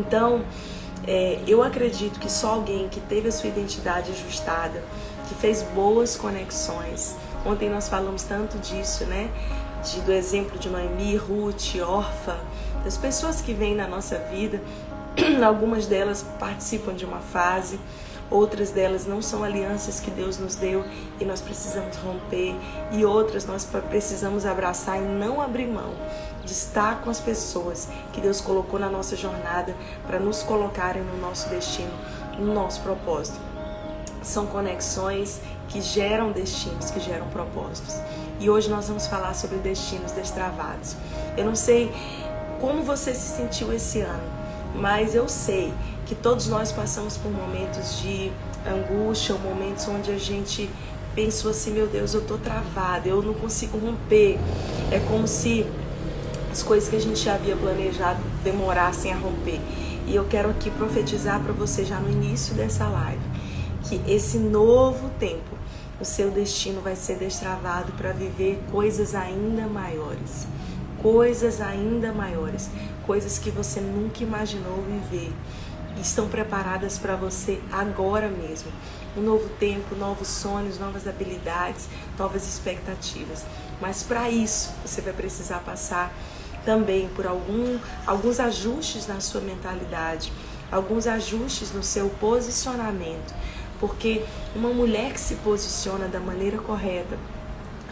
Então, é, eu acredito que só alguém que teve a sua identidade ajustada, que fez boas conexões. Ontem nós falamos tanto disso, né? De, do exemplo de Noemi, Ruth, Orfa, das pessoas que vêm na nossa vida. Algumas delas participam de uma fase, outras delas não são alianças que Deus nos deu e nós precisamos romper, e outras nós precisamos abraçar e não abrir mão de estar com as pessoas que Deus colocou na nossa jornada para nos colocarem no nosso destino, no nosso propósito. São conexões que geram destinos, que geram propósitos. E hoje nós vamos falar sobre destinos destravados. Eu não sei como você se sentiu esse ano, mas eu sei que todos nós passamos por momentos de angústia, momentos onde a gente pensou assim, meu Deus, eu tô travada, eu não consigo romper. É como se as coisas que a gente já havia planejado demorassem a romper. E eu quero aqui profetizar para você já no início dessa live que esse novo tempo, o seu destino vai ser destravado para viver coisas ainda maiores. Coisas ainda maiores, coisas que você nunca imaginou viver. Estão preparadas para você agora mesmo. Um novo tempo, novos sonhos, novas habilidades, novas expectativas. Mas para isso, você vai precisar passar também por algum, alguns ajustes na sua mentalidade, alguns ajustes no seu posicionamento, porque uma mulher que se posiciona da maneira correta,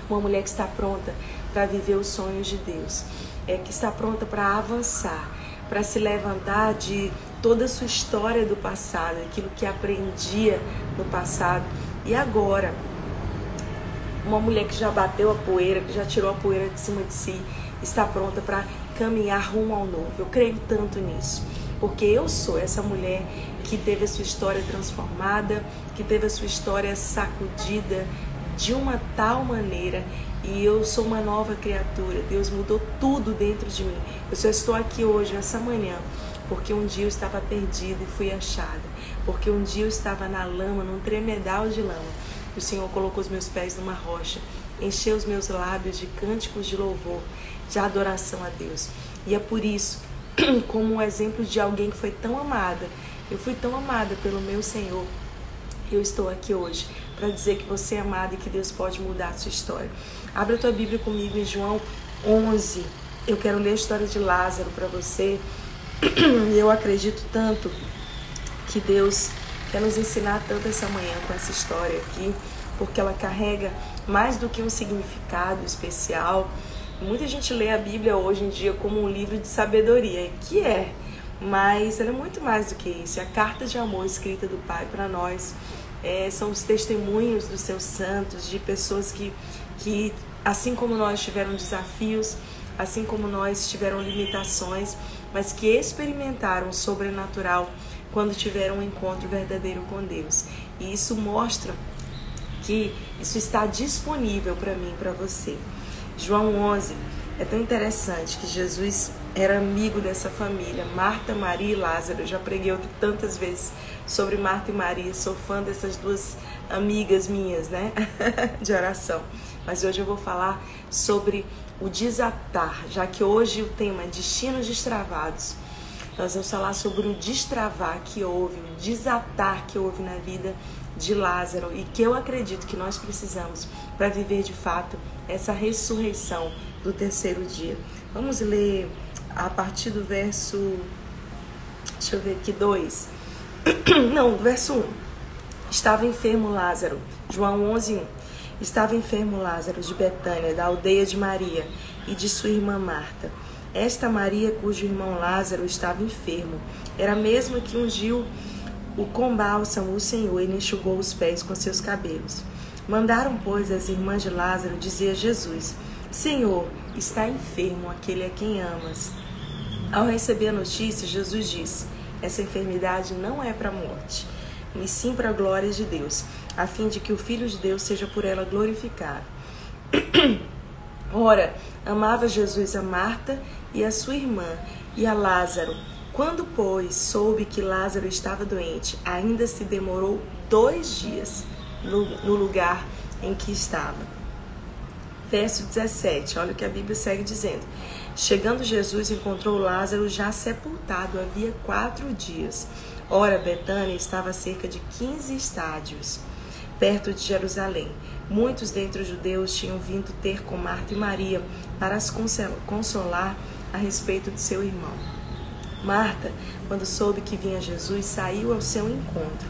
uma mulher que está pronta para viver os sonhos de Deus, é que está pronta para avançar, para se levantar de toda a sua história do passado, aquilo que aprendia no passado e agora. Uma mulher que já bateu a poeira, que já tirou a poeira de cima de si, está pronta para caminhar rumo ao novo. Eu creio tanto nisso, porque eu sou essa mulher que teve a sua história transformada, que teve a sua história sacudida de uma tal maneira e eu sou uma nova criatura. Deus mudou tudo dentro de mim. Eu só estou aqui hoje, essa manhã, porque um dia eu estava perdida e fui achada. Porque um dia eu estava na lama, num tremedal de lama. O Senhor colocou os meus pés numa rocha, encheu os meus lábios de cânticos de louvor de adoração a Deus. E é por isso, como um exemplo de alguém que foi tão amada, eu fui tão amada pelo meu Senhor, eu estou aqui hoje para dizer que você é amada e que Deus pode mudar a sua história. Abra a tua Bíblia comigo em João 11. Eu quero ler a história de Lázaro para você. Eu acredito tanto que Deus quer nos ensinar tanto essa manhã com essa história aqui, porque ela carrega mais do que um significado especial, Muita gente lê a Bíblia hoje em dia como um livro de sabedoria, que é, mas ela é muito mais do que isso. É a carta de amor escrita do Pai para nós. É, são os testemunhos dos seus santos, de pessoas que, que, assim como nós, tiveram desafios, assim como nós, tiveram limitações, mas que experimentaram o sobrenatural quando tiveram um encontro verdadeiro com Deus. E isso mostra que isso está disponível para mim, para você. João 11 é tão interessante que Jesus era amigo dessa família, Marta, Maria e Lázaro. Eu já preguei tantas vezes sobre Marta e Maria, sou fã dessas duas amigas minhas, né, de oração. Mas hoje eu vou falar sobre o desatar, já que hoje o tema é destinos destravados. Nós vamos falar sobre o destravar que houve, o desatar que houve na vida de Lázaro e que eu acredito que nós precisamos para viver de fato essa ressurreição do terceiro dia. Vamos ler a partir do verso. Deixa eu ver aqui, 2. Não, verso 1. Um. Estava enfermo Lázaro. João 11, 1. Estava enfermo Lázaro de Betânia, da aldeia de Maria e de sua irmã Marta. Esta Maria, cujo irmão Lázaro estava enfermo, era a mesma que ungiu o com bálsamo o Senhor e lhe enxugou os pés com seus cabelos. Mandaram, pois, as irmãs de Lázaro dizer a Jesus: Senhor, está enfermo aquele a quem amas. Ao receber a notícia, Jesus disse: Essa enfermidade não é para a morte, mas sim para a glória de Deus, a fim de que o Filho de Deus seja por ela glorificado. Ora, amava Jesus a Marta e a sua irmã e a Lázaro. Quando, pois, soube que Lázaro estava doente, ainda se demorou dois dias no, no lugar em que estava. Verso 17, olha o que a Bíblia segue dizendo. Chegando Jesus, encontrou Lázaro já sepultado havia quatro dias. Ora, Betânia estava a cerca de 15 estádios, perto de Jerusalém. Muitos dentre os judeus tinham vindo ter com Marta e Maria para as consolar a respeito de seu irmão. Marta, quando soube que vinha Jesus, saiu ao seu encontro.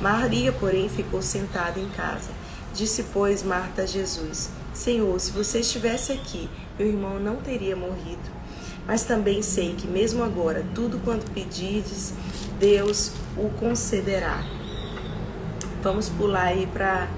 Maria, porém, ficou sentada em casa. Disse, pois, Marta a Jesus: Senhor, se você estivesse aqui, meu irmão não teria morrido. Mas também sei que, mesmo agora, tudo quanto pedirdes, Deus o concederá. Vamos pular aí para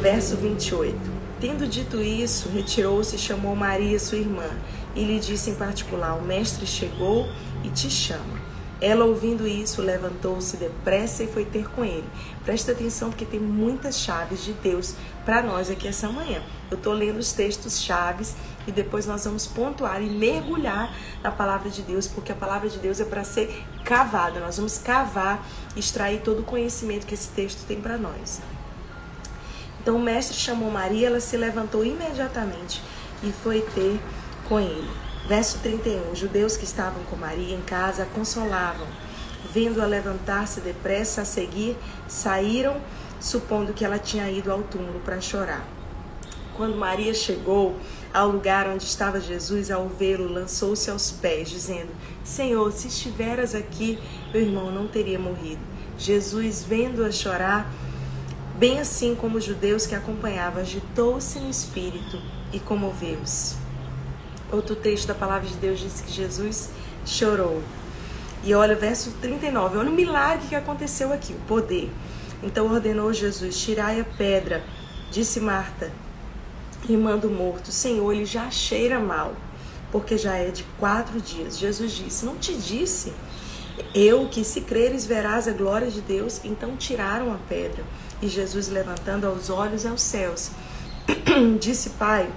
verso 28. Tendo dito isso, retirou-se e chamou Maria, sua irmã, e lhe disse em particular: O mestre chegou e te chama. Ela, ouvindo isso, levantou-se depressa e foi ter com ele. Presta atenção, porque tem muitas chaves de Deus para nós aqui essa manhã. Eu estou lendo os textos chaves e depois nós vamos pontuar e mergulhar na palavra de Deus, porque a palavra de Deus é para ser cavada. Nós vamos cavar, extrair todo o conhecimento que esse texto tem para nós. Então o mestre chamou Maria, ela se levantou imediatamente e foi ter com ele. Verso 31. Os judeus que estavam com Maria em casa a consolavam. Vendo-a levantar-se depressa a seguir, saíram, supondo que ela tinha ido ao túmulo para chorar. Quando Maria chegou ao lugar onde estava Jesus, ao vê-lo, lançou-se aos pés, dizendo: Senhor, se estiveras aqui, meu irmão não teria morrido. Jesus, vendo-a chorar, bem assim como os judeus que acompanhavam, agitou-se no espírito e comoveu-se. Outro texto da palavra de Deus diz que Jesus chorou. E olha o verso 39, olha o milagre que aconteceu aqui, o poder. Então ordenou Jesus: Tirai a pedra, disse Marta, irmã do morto: Senhor, ele já cheira mal, porque já é de quatro dias. Jesus disse: Não te disse eu que se creres verás a glória de Deus? Então tiraram a pedra. E Jesus, levantando os olhos aos céus, disse: Pai,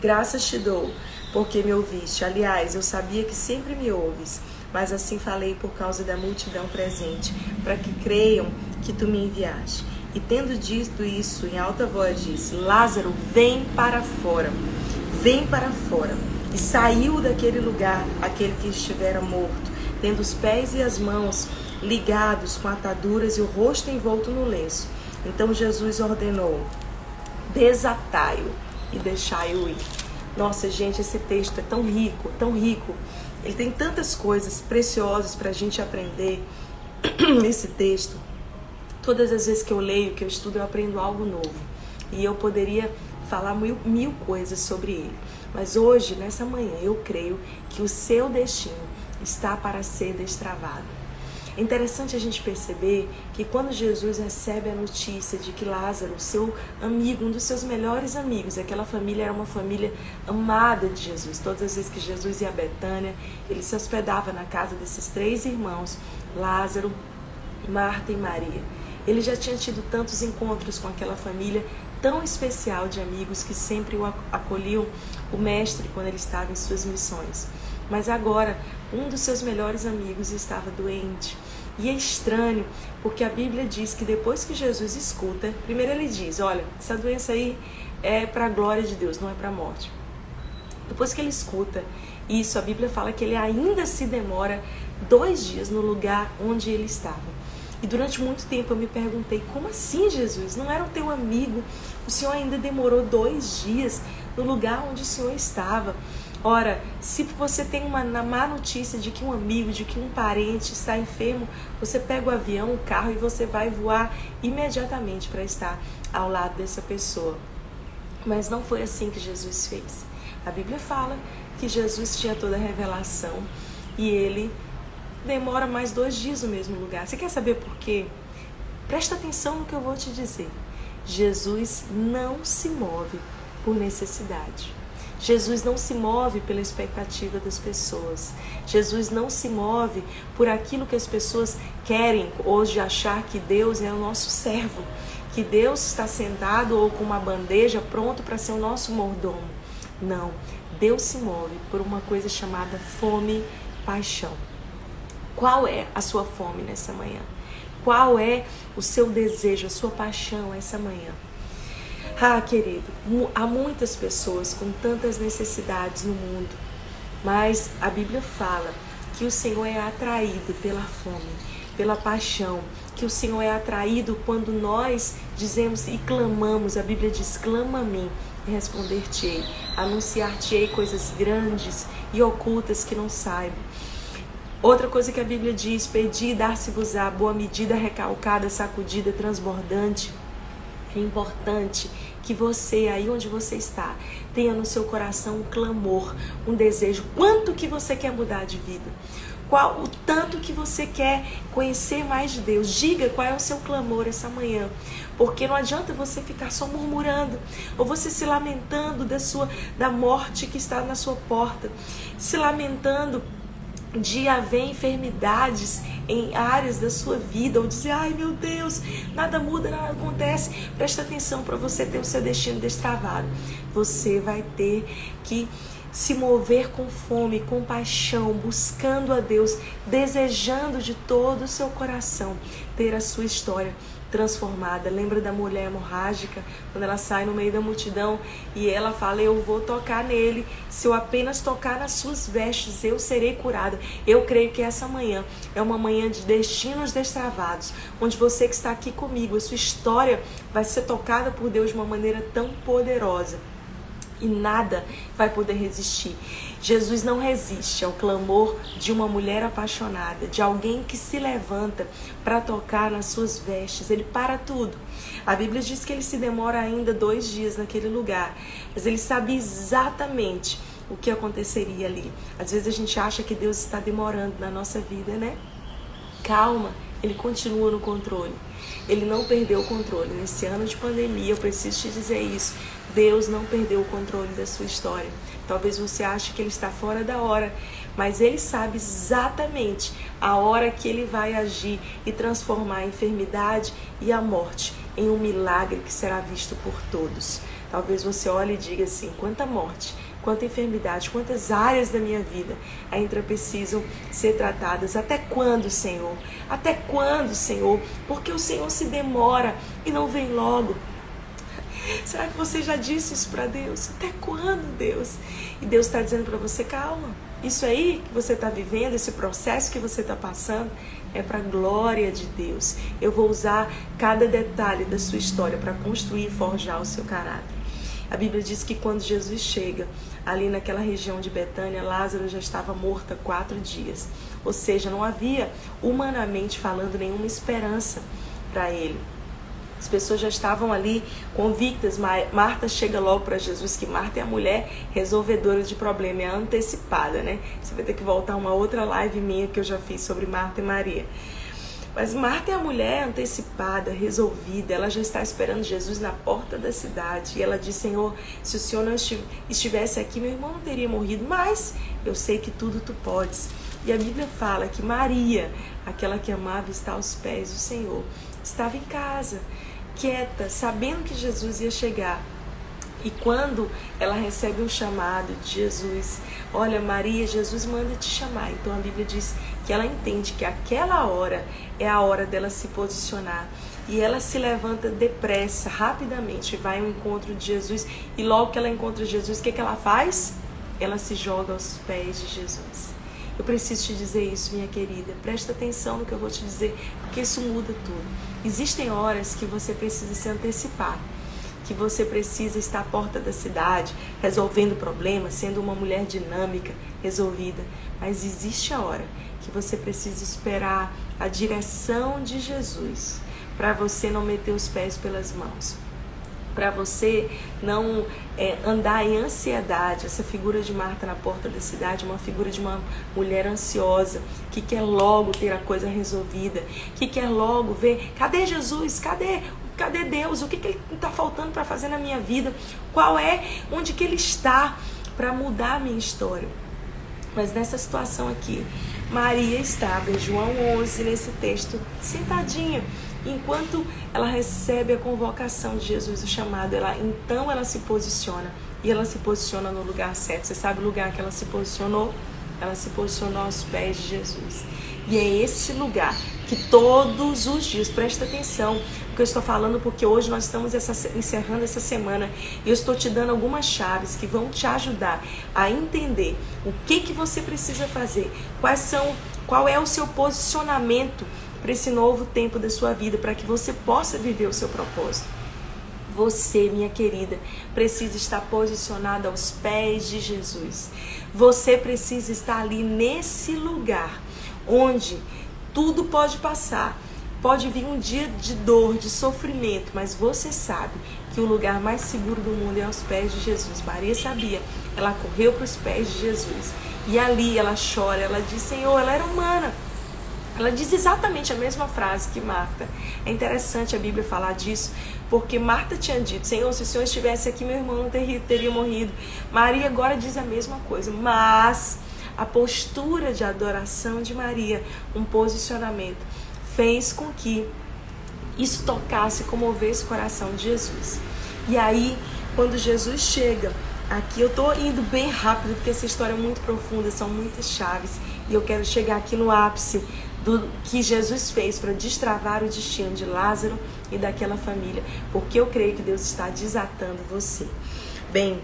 graças te dou porque me ouviste. Aliás, eu sabia que sempre me ouves, mas assim falei por causa da multidão presente, para que creiam que tu me enviaste. E tendo dito isso em alta voz, disse: Lázaro, vem para fora, vem para fora. E saiu daquele lugar aquele que estivera morto, tendo os pés e as mãos ligados com ataduras e o rosto envolto no lenço. Então Jesus ordenou: Desatai-o e deixai-o ir. Nossa, gente, esse texto é tão rico, tão rico. Ele tem tantas coisas preciosas para a gente aprender nesse texto. Todas as vezes que eu leio, que eu estudo, eu aprendo algo novo. E eu poderia falar mil, mil coisas sobre ele. Mas hoje, nessa manhã, eu creio que o seu destino está para ser destravado. É interessante a gente perceber que quando Jesus recebe a notícia de que Lázaro, seu amigo, um dos seus melhores amigos, aquela família era uma família amada de Jesus. Todas as vezes que Jesus ia a Betânia, ele se hospedava na casa desses três irmãos, Lázaro, Marta e Maria. Ele já tinha tido tantos encontros com aquela família tão especial de amigos que sempre o acolhiam o mestre quando ele estava em suas missões. Mas agora, um dos seus melhores amigos estava doente. E é estranho, porque a Bíblia diz que depois que Jesus escuta, primeiro ele diz: Olha, essa doença aí é para a glória de Deus, não é para a morte. Depois que ele escuta isso, a Bíblia fala que ele ainda se demora dois dias no lugar onde ele estava. E durante muito tempo eu me perguntei: como assim, Jesus? Não era o teu amigo? O Senhor ainda demorou dois dias no lugar onde o Senhor estava. Ora, se você tem uma má notícia de que um amigo, de que um parente está enfermo, você pega o avião, o carro e você vai voar imediatamente para estar ao lado dessa pessoa. Mas não foi assim que Jesus fez. A Bíblia fala que Jesus tinha toda a revelação e ele demora mais dois dias no mesmo lugar. Você quer saber por quê? Presta atenção no que eu vou te dizer. Jesus não se move por necessidade. Jesus não se move pela expectativa das pessoas. Jesus não se move por aquilo que as pessoas querem hoje achar que Deus é o nosso servo, que Deus está sentado ou com uma bandeja pronto para ser o nosso mordomo. Não, Deus se move por uma coisa chamada fome, paixão. Qual é a sua fome nessa manhã? Qual é o seu desejo, a sua paixão essa manhã? Ah, querido, há muitas pessoas com tantas necessidades no mundo, mas a Bíblia fala que o Senhor é atraído pela fome, pela paixão, que o Senhor é atraído quando nós dizemos e clamamos. A Bíblia diz: clama a mim e responder-te-ei, anunciar-te-ei coisas grandes e ocultas que não saiba. Outra coisa que a Bíblia diz: pedi, dar-se-vos-á, boa medida, recalcada, sacudida, transbordante. É importante que você, aí onde você está, tenha no seu coração um clamor, um desejo. Quanto que você quer mudar de vida? Qual o tanto que você quer conhecer mais de Deus? Diga qual é o seu clamor essa manhã. Porque não adianta você ficar só murmurando ou você se lamentando da sua da morte que está na sua porta, se lamentando de haver enfermidades em áreas da sua vida, ou dizer, ai meu Deus, nada muda, nada acontece. Presta atenção para você ter o seu destino destravado. Você vai ter que se mover com fome, com paixão, buscando a Deus, desejando de todo o seu coração ter a sua história transformada. Lembra da mulher hemorrágica, quando ela sai no meio da multidão e ela fala: Eu vou tocar nele. Se eu apenas tocar nas suas vestes, eu serei curada. Eu creio que essa manhã é uma manhã de destinos destravados, onde você que está aqui comigo, a sua história vai ser tocada por Deus de uma maneira tão poderosa e nada vai poder resistir. Jesus não resiste ao clamor de uma mulher apaixonada, de alguém que se levanta para tocar nas suas vestes. Ele para tudo. A Bíblia diz que ele se demora ainda dois dias naquele lugar, mas ele sabe exatamente o que aconteceria ali. Às vezes a gente acha que Deus está demorando na nossa vida, né? Calma, ele continua no controle. Ele não perdeu o controle. Nesse ano de pandemia, eu preciso te dizer isso. Deus não perdeu o controle da sua história. Talvez você ache que ele está fora da hora, mas ele sabe exatamente a hora que ele vai agir e transformar a enfermidade e a morte em um milagre que será visto por todos. Talvez você olhe e diga assim: quanta morte, quanta enfermidade, quantas áreas da minha vida ainda precisam ser tratadas. Até quando, Senhor? Até quando, Senhor? Porque o Senhor se demora e não vem logo. Será que você já disse isso para Deus? Até quando, Deus? E Deus está dizendo para você: calma. Isso aí que você está vivendo, esse processo que você está passando, é para a glória de Deus. Eu vou usar cada detalhe da sua história para construir e forjar o seu caráter. A Bíblia diz que quando Jesus chega ali naquela região de Betânia, Lázaro já estava morto há quatro dias. Ou seja, não havia, humanamente falando, nenhuma esperança para ele. As pessoas já estavam ali convictas. Marta chega logo para Jesus, que Marta é a mulher resolvedora de problema, é antecipada, né? Você vai ter que voltar uma outra live minha que eu já fiz sobre Marta e Maria. Mas Marta é a mulher antecipada, resolvida. Ela já está esperando Jesus na porta da cidade. E ela diz: Senhor, se o Senhor não estivesse aqui, meu irmão não teria morrido. Mas eu sei que tudo tu podes. E a Bíblia fala que Maria, aquela que amava estar aos pés do Senhor, estava em casa quieta, sabendo que Jesus ia chegar. E quando ela recebe um chamado de Jesus, olha, Maria, Jesus manda te chamar. Então a Bíblia diz que ela entende que aquela hora é a hora dela se posicionar. E ela se levanta depressa, rapidamente, vai ao encontro de Jesus. E logo que ela encontra Jesus, o que, que ela faz? Ela se joga aos pés de Jesus. Eu preciso te dizer isso, minha querida. Presta atenção no que eu vou te dizer, porque isso muda tudo. Existem horas que você precisa se antecipar, que você precisa estar à porta da cidade, resolvendo problemas, sendo uma mulher dinâmica, resolvida. Mas existe a hora que você precisa esperar a direção de Jesus para você não meter os pés pelas mãos para você não é, andar em ansiedade. Essa figura de Marta na porta da cidade é uma figura de uma mulher ansiosa que quer logo ter a coisa resolvida, que quer logo ver cadê Jesus, cadê Cadê Deus? O que, que ele está faltando para fazer na minha vida? Qual é onde que ele está para mudar a minha história? Mas nessa situação aqui, Maria estava em João 11, nesse texto, sentadinha enquanto ela recebe a convocação de Jesus, o chamado, ela então ela se posiciona e ela se posiciona no lugar certo. Você sabe o lugar que ela se posicionou? ela se posicionou aos pés de Jesus. E é esse lugar que todos os dias, presta atenção, que eu estou falando porque hoje nós estamos essa, encerrando essa semana e eu estou te dando algumas chaves que vão te ajudar a entender o que que você precisa fazer, quais são, qual é o seu posicionamento para esse novo tempo da sua vida, para que você possa viver o seu propósito. Você, minha querida, precisa estar posicionada aos pés de Jesus. Você precisa estar ali nesse lugar onde tudo pode passar, Pode vir um dia de dor, de sofrimento, mas você sabe que o lugar mais seguro do mundo é aos pés de Jesus. Maria sabia, ela correu para os pés de Jesus e ali ela chora, ela diz: Senhor, ela era humana. Ela diz exatamente a mesma frase que Marta. É interessante a Bíblia falar disso, porque Marta tinha dito: Senhor, se o Senhor estivesse aqui, meu irmão não teria, teria morrido. Maria agora diz a mesma coisa, mas a postura de adoração de Maria, um posicionamento fez com que isso tocasse, comovesse o coração de Jesus. E aí, quando Jesus chega, aqui eu tô indo bem rápido porque essa história é muito profunda, são muitas chaves, e eu quero chegar aqui no ápice do que Jesus fez para destravar o destino de Lázaro e daquela família, porque eu creio que Deus está desatando você. Bem,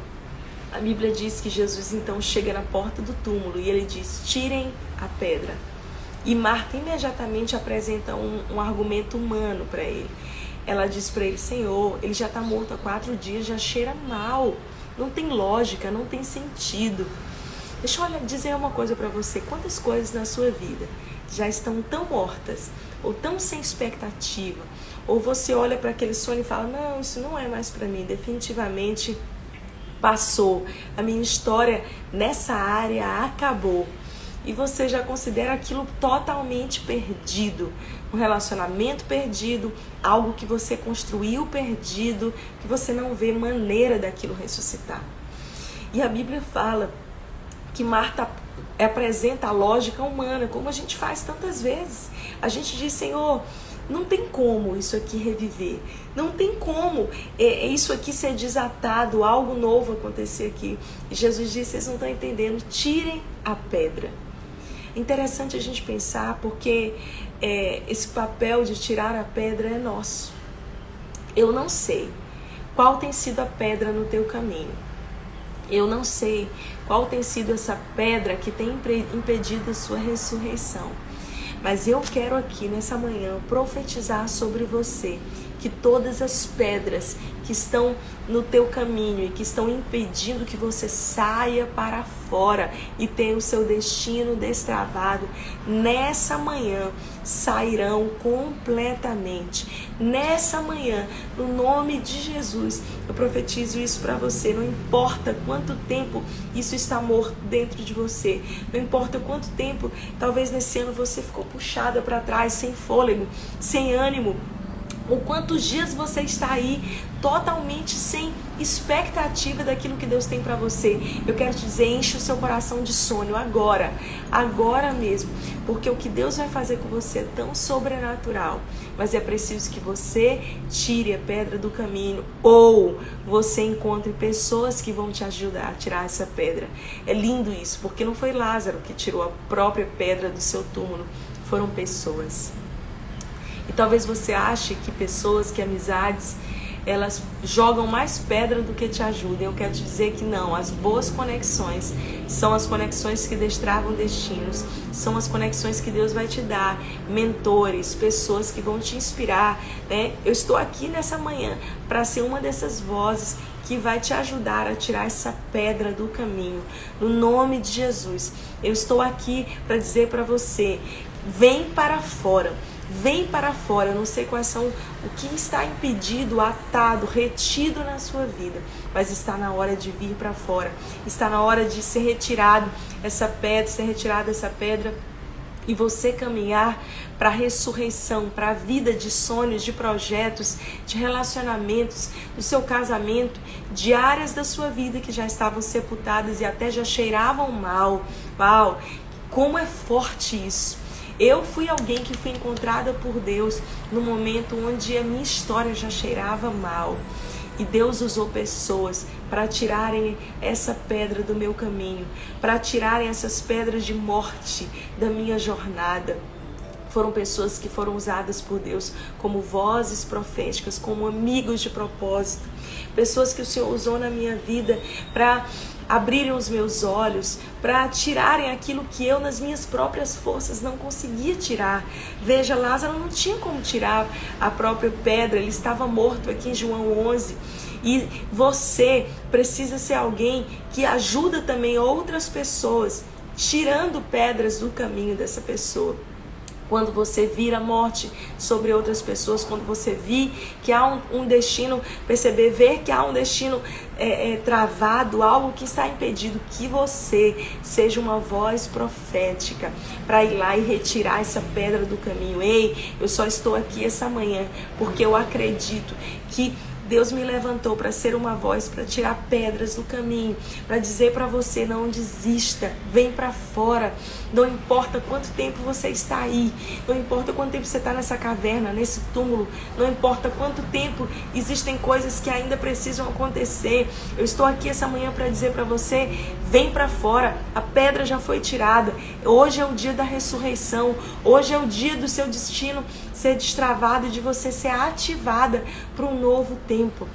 a Bíblia diz que Jesus então chega na porta do túmulo e ele diz: "Tirem a pedra". E Marta imediatamente apresenta um, um argumento humano para ele. Ela diz para ele: Senhor, ele já está morto há quatro dias, já cheira mal. Não tem lógica, não tem sentido. Deixa eu dizer uma coisa para você: quantas coisas na sua vida já estão tão mortas, ou tão sem expectativa, ou você olha para aquele sonho e fala: Não, isso não é mais para mim, definitivamente passou. A minha história nessa área acabou e você já considera aquilo totalmente perdido, um relacionamento perdido, algo que você construiu perdido, que você não vê maneira daquilo ressuscitar. E a Bíblia fala que Marta apresenta a lógica humana, como a gente faz tantas vezes. A gente diz, Senhor, não tem como isso aqui reviver. Não tem como é, é isso aqui ser desatado, algo novo acontecer aqui. E Jesus disse: vocês não estão entendendo, tirem a pedra. Interessante a gente pensar porque é, esse papel de tirar a pedra é nosso. Eu não sei qual tem sido a pedra no teu caminho. Eu não sei qual tem sido essa pedra que tem impedido a sua ressurreição. Mas eu quero aqui nessa manhã profetizar sobre você que todas as pedras que estão no teu caminho e que estão impedindo que você saia para fora e tenha o seu destino destravado, nessa manhã sairão completamente. Nessa manhã, no nome de Jesus, eu profetizo isso para você. Não importa quanto tempo isso está morto dentro de você, não importa quanto tempo, talvez nesse ano você ficou puxada para trás, sem fôlego, sem ânimo ou quantos dias você está aí totalmente sem expectativa daquilo que Deus tem para você. Eu quero te dizer, enche o seu coração de sonho agora, agora mesmo, porque o que Deus vai fazer com você é tão sobrenatural, mas é preciso que você tire a pedra do caminho ou você encontre pessoas que vão te ajudar a tirar essa pedra. É lindo isso, porque não foi Lázaro que tirou a própria pedra do seu túmulo, foram pessoas. E talvez você ache que pessoas, que amizades, elas jogam mais pedra do que te ajudam. Eu quero te dizer que não. As boas conexões são as conexões que destravam destinos, são as conexões que Deus vai te dar, mentores, pessoas que vão te inspirar. Né? Eu estou aqui nessa manhã para ser uma dessas vozes que vai te ajudar a tirar essa pedra do caminho. No nome de Jesus, eu estou aqui para dizer para você: vem para fora. Vem para fora. Eu não sei quais são o que está impedido, atado, retido na sua vida, mas está na hora de vir para fora. Está na hora de ser retirado essa pedra, ser retirada essa pedra e você caminhar para a ressurreição, para a vida de sonhos, de projetos, de relacionamentos, do seu casamento, de áreas da sua vida que já estavam sepultadas e até já cheiravam mal. Uau! Como é forte isso! Eu fui alguém que fui encontrada por Deus no momento onde a minha história já cheirava mal. E Deus usou pessoas para tirarem essa pedra do meu caminho, para tirarem essas pedras de morte da minha jornada foram pessoas que foram usadas por Deus como vozes proféticas, como amigos de propósito, pessoas que o Senhor usou na minha vida para abrirem os meus olhos, para tirarem aquilo que eu, nas minhas próprias forças, não conseguia tirar. Veja, Lázaro não tinha como tirar a própria pedra, ele estava morto aqui em João 11. E você precisa ser alguém que ajuda também outras pessoas, tirando pedras do caminho dessa pessoa quando você vir a morte sobre outras pessoas, quando você vir que há um, um destino, perceber, ver que há um destino é, é, travado, algo que está impedido, que você seja uma voz profética para ir lá e retirar essa pedra do caminho. Ei, eu só estou aqui essa manhã porque eu acredito que Deus me levantou para ser uma voz, para tirar pedras do caminho, para dizer para você: não desista, vem para fora. Não importa quanto tempo você está aí, não importa quanto tempo você está nessa caverna, nesse túmulo, não importa quanto tempo existem coisas que ainda precisam acontecer. Eu estou aqui essa manhã para dizer para você: vem para fora, a pedra já foi tirada. Hoje é o dia da ressurreição, hoje é o dia do seu destino ser destravado, de você ser ativada para um novo tempo.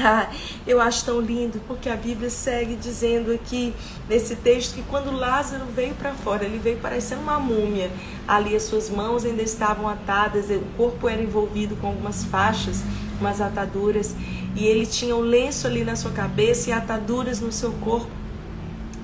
Ah, eu acho tão lindo porque a Bíblia segue dizendo aqui nesse texto que quando Lázaro veio para fora, ele veio parecendo uma múmia. Ali as suas mãos ainda estavam atadas, o corpo era envolvido com algumas faixas, umas ataduras, e ele tinha um lenço ali na sua cabeça e ataduras no seu corpo.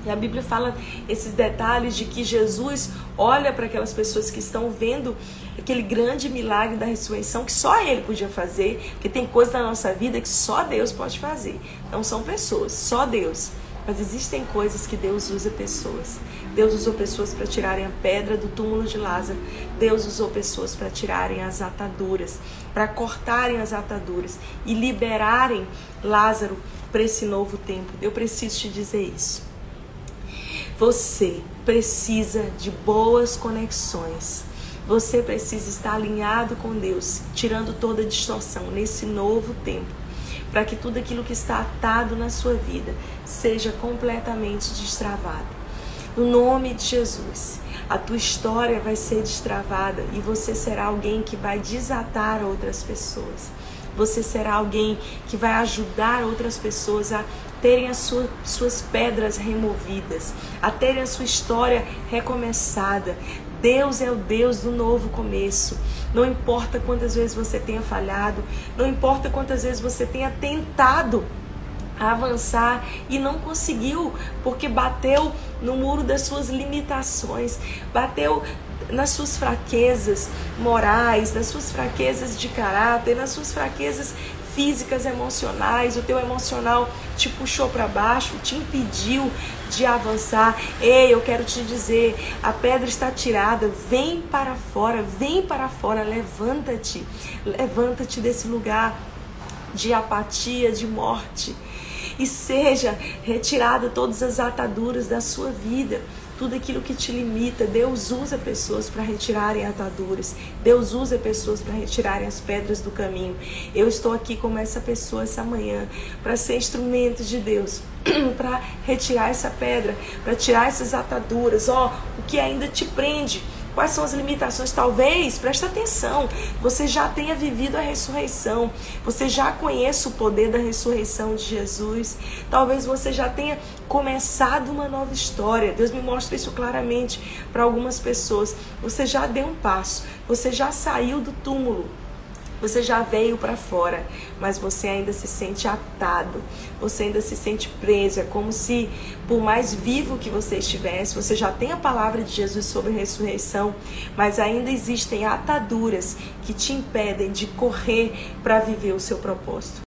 E a Bíblia fala esses detalhes de que Jesus olha para aquelas pessoas que estão vendo aquele grande milagre da ressurreição que só ele podia fazer, porque tem coisas na nossa vida que só Deus pode fazer. Não são pessoas, só Deus. Mas existem coisas que Deus usa pessoas. Deus usou pessoas para tirarem a pedra do túmulo de Lázaro. Deus usou pessoas para tirarem as ataduras, para cortarem as ataduras e liberarem Lázaro para esse novo tempo. Eu preciso te dizer isso. Você precisa de boas conexões você precisa estar alinhado com Deus, tirando toda a distorção nesse novo tempo, para que tudo aquilo que está atado na sua vida seja completamente destravado. No nome de Jesus, a tua história vai ser destravada e você será alguém que vai desatar outras pessoas. Você será alguém que vai ajudar outras pessoas a terem as suas, suas pedras removidas, a terem a sua história recomeçada. Deus é o Deus do novo começo. Não importa quantas vezes você tenha falhado, não importa quantas vezes você tenha tentado avançar e não conseguiu, porque bateu no muro das suas limitações, bateu nas suas fraquezas morais, nas suas fraquezas de caráter, nas suas fraquezas físicas, emocionais, o teu emocional te puxou para baixo, te impediu de avançar. Ei, eu quero te dizer, a pedra está tirada, vem para fora, vem para fora, levanta-te. Levanta-te desse lugar de apatia, de morte. E seja retirada todas as ataduras da sua vida tudo aquilo que te limita. Deus usa pessoas para retirarem ataduras. Deus usa pessoas para retirarem as pedras do caminho. Eu estou aqui como essa pessoa essa manhã para ser instrumento de Deus, para retirar essa pedra, para tirar essas ataduras. Ó, oh, o que ainda te prende Quais são as limitações? Talvez, presta atenção, você já tenha vivido a ressurreição, você já conheça o poder da ressurreição de Jesus, talvez você já tenha começado uma nova história. Deus me mostra isso claramente para algumas pessoas. Você já deu um passo, você já saiu do túmulo. Você já veio para fora, mas você ainda se sente atado, você ainda se sente preso. É como se, por mais vivo que você estivesse, você já tem a palavra de Jesus sobre a ressurreição, mas ainda existem ataduras que te impedem de correr para viver o seu propósito.